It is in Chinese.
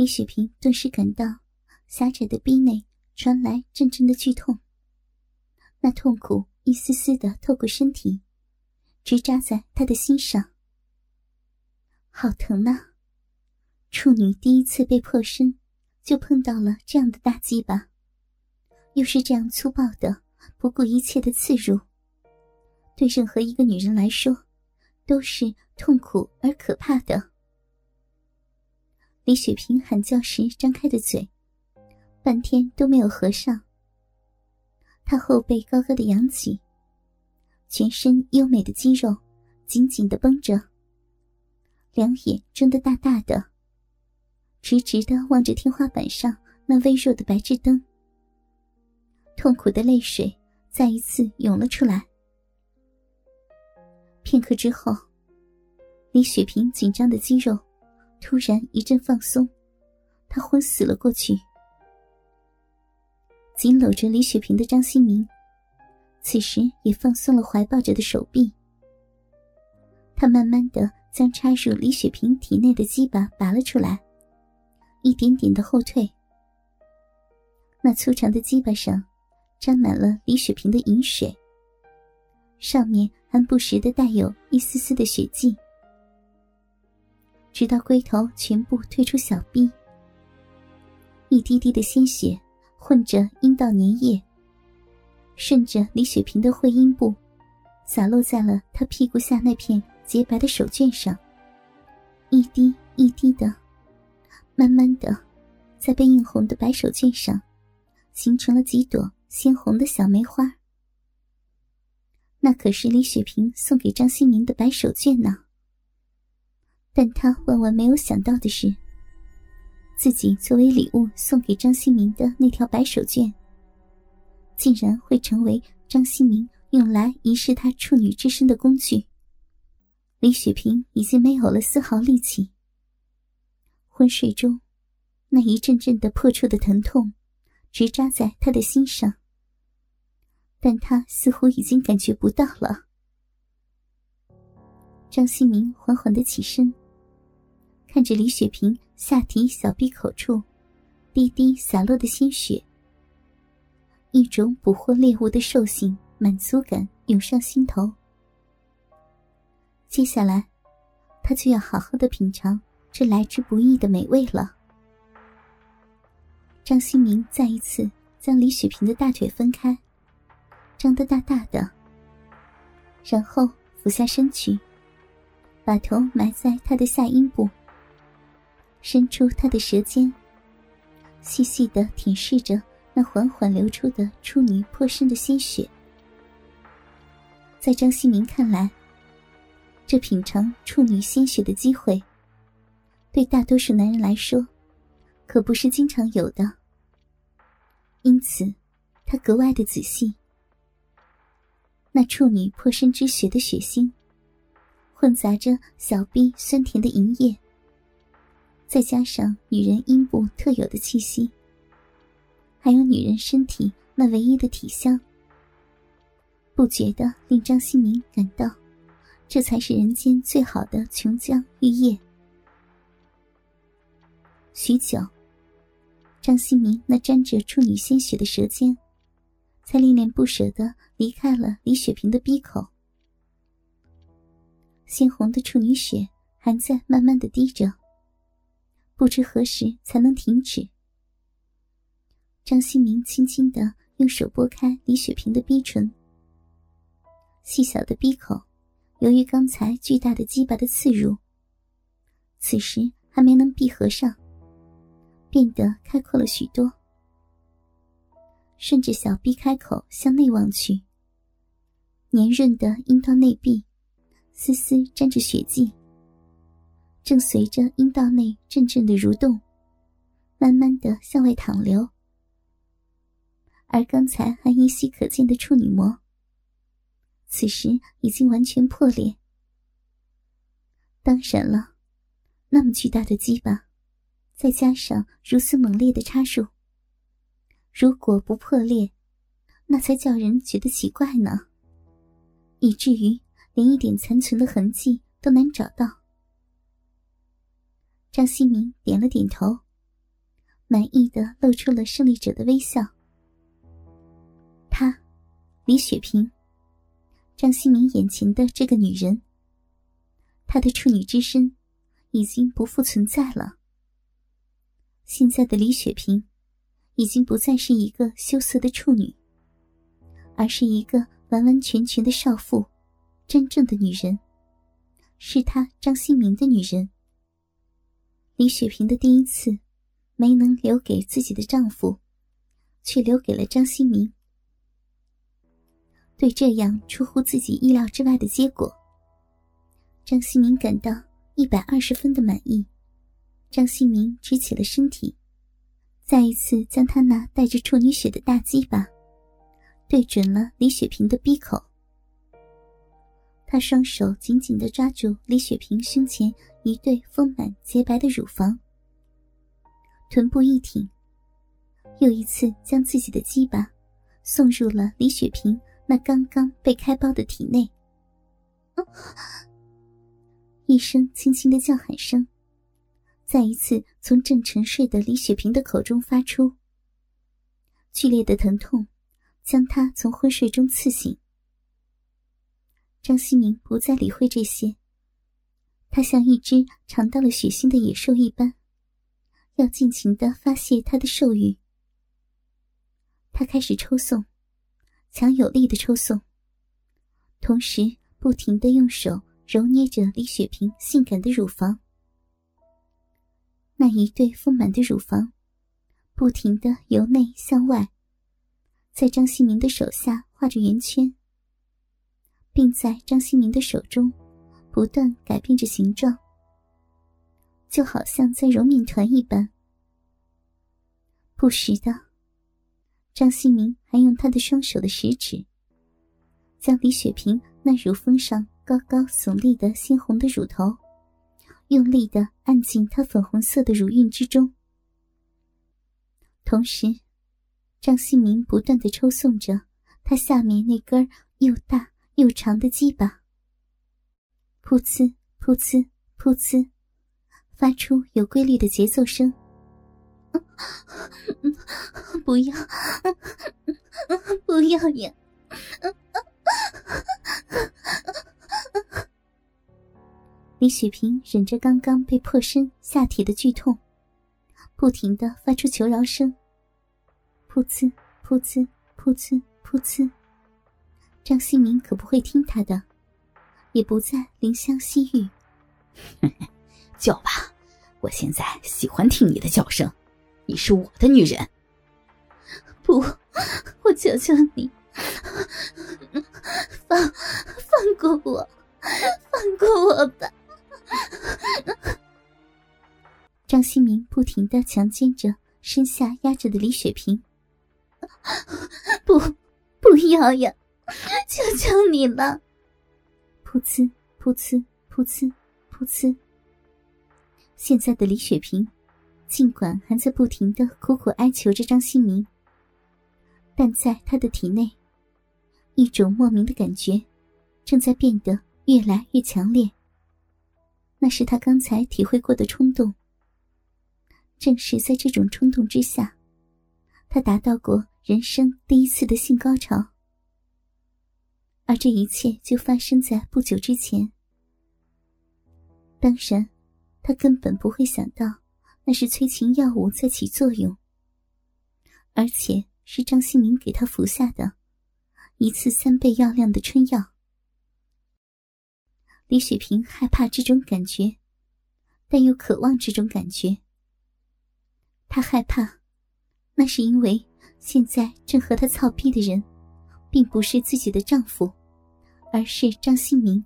李雪萍顿时感到狭窄的逼内传来阵阵的剧痛，那痛苦一丝丝的透过身体，直扎在她的心上。好疼啊！处女第一次被破身，就碰到了这样的大鸡巴，又是这样粗暴的、不顾一切的刺入，对任何一个女人来说，都是痛苦而可怕的。李雪萍喊叫时张开的嘴，半天都没有合上。她后背高高的扬起，全身优美的肌肉紧紧的绷着。两眼睁得大大的，直直的望着天花板上那微弱的白炽灯。痛苦的泪水再一次涌了出来。片刻之后，李雪萍紧张的肌肉突然一阵放松，他昏死了过去。紧搂着李雪萍的张新明，此时也放松了怀抱着的手臂。他慢慢的。将插入李雪萍体内的鸡巴拔了出来，一点点的后退。那粗长的鸡巴上沾满了李雪萍的饮水，上面还不时的带有一丝丝的血迹。直到龟头全部退出小臂，一滴滴的鲜血混着阴道粘液，顺着李雪萍的会阴部，洒落在了她屁股下那片。洁白的手绢上，一滴一滴的，慢慢的，在被映红的白手绢上，形成了几朵鲜红的小梅花。那可是李雪萍送给张新明的白手绢呢。但他万万没有想到的是，自己作为礼物送给张新明的那条白手绢，竟然会成为张新明用来遗失他处女之身的工具。李雪萍已经没有了丝毫力气。昏睡中，那一阵阵的破处的疼痛，直扎在他的心上。但他似乎已经感觉不到了。张新明缓缓的起身，看着李雪萍下体小闭口处，滴滴洒落的鲜血，一种捕获猎物的兽性满足感涌上心头。接下来，他就要好好的品尝这来之不易的美味了。张新明再一次将李雪萍的大腿分开，张得大大的，然后俯下身去，把头埋在她的下阴部，伸出他的舌尖，细细的舔舐着那缓缓流出的处女破身的鲜血。在张新明看来，这品尝处女鲜血的机会，对大多数男人来说，可不是经常有的。因此，他格外的仔细。那处女破身之血的血腥，混杂着小臂酸甜的银液，再加上女人阴部特有的气息，还有女人身体那唯一的体香，不觉得令张新明感到。这才是人间最好的琼浆玉液。许久，张新明那沾着处女鲜血的舌尖，才恋恋不舍的离开了李雪萍的鼻口。鲜红的处女血还在慢慢的滴着，不知何时才能停止。张新明轻轻的用手拨开李雪萍的逼唇，细小的鼻口。由于刚才巨大的鸡巴的刺入，此时还没能闭合上，变得开阔了许多。顺着小臂开口向内望去，黏润的阴道内壁，丝丝沾着血迹，正随着阴道内阵阵的蠕动，慢慢的向外淌流。而刚才还依稀可见的处女膜。此时已经完全破裂。当然了，那么巨大的鸡巴，再加上如此猛烈的插入，如果不破裂，那才叫人觉得奇怪呢。以至于连一点残存的痕迹都难找到。张新明点了点头，满意的露出了胜利者的微笑。她，李雪萍，张新明眼前的这个女人，她的处女之身已经不复存在了。现在的李雪萍，已经不再是一个羞涩的处女，而是一个完完全全的少妇，真正的女人，是她张新明的女人。李雪萍的第一次。没能留给自己的丈夫，却留给了张新明。对这样出乎自己意料之外的结果，张新明感到一百二十分的满意。张新明直起了身体，再一次将他那带着处女血的大鸡巴对准了李雪萍的鼻口。他双手紧紧的抓住李雪萍胸前一对丰满洁白的乳房。臀部一挺，又一次将自己的鸡巴送入了李雪萍那刚刚被开包的体内。一声轻轻的叫喊声，再一次从正沉睡的李雪萍的口中发出。剧烈的疼痛将她从昏睡中刺醒。张希明不再理会这些，他像一只尝到了血腥的野兽一般。要尽情的发泄他的兽欲，他开始抽送，强有力的抽送，同时不停的用手揉捏着李雪萍性感的乳房。那一对丰满的乳房，不停的由内向外，在张新明的手下画着圆圈，并在张新明的手中不断改变着形状。就好像在揉面团一般。不时的，张新明还用他的双手的食指，将李雪萍那乳峰上高高耸立的鲜红的乳头，用力的按进她粉红色的乳晕之中。同时，张新明不断的抽送着他下面那根又大又长的鸡巴，噗呲噗呲噗呲。发出有规律的节奏声。不要，不要呀！李雪萍忍着刚刚被破身下体的剧痛，不停的发出求饶声。噗呲，噗呲，噗呲，噗呲。张新明可不会听他的，也不再怜香惜玉。叫吧，我现在喜欢听你的叫声。你是我的女人。不，我求求你，放放过我，放过我吧。张新明不停的强奸着身下压着的李雪萍。不，不要呀！求求你了！噗呲，噗呲，噗呲，噗呲。现在的李雪萍，尽管还在不停的苦苦哀求着张新明，但在她的体内，一种莫名的感觉正在变得越来越强烈。那是他刚才体会过的冲动。正是在这种冲动之下，他达到过人生第一次的性高潮。而这一切就发生在不久之前。当然。他根本不会想到，那是催情药物在起作用，而且是张新明给他服下的，一次三倍药量的春药。李雪萍害怕这种感觉，但又渴望这种感觉。她害怕，那是因为现在正和她操逼的人，并不是自己的丈夫，而是张新明。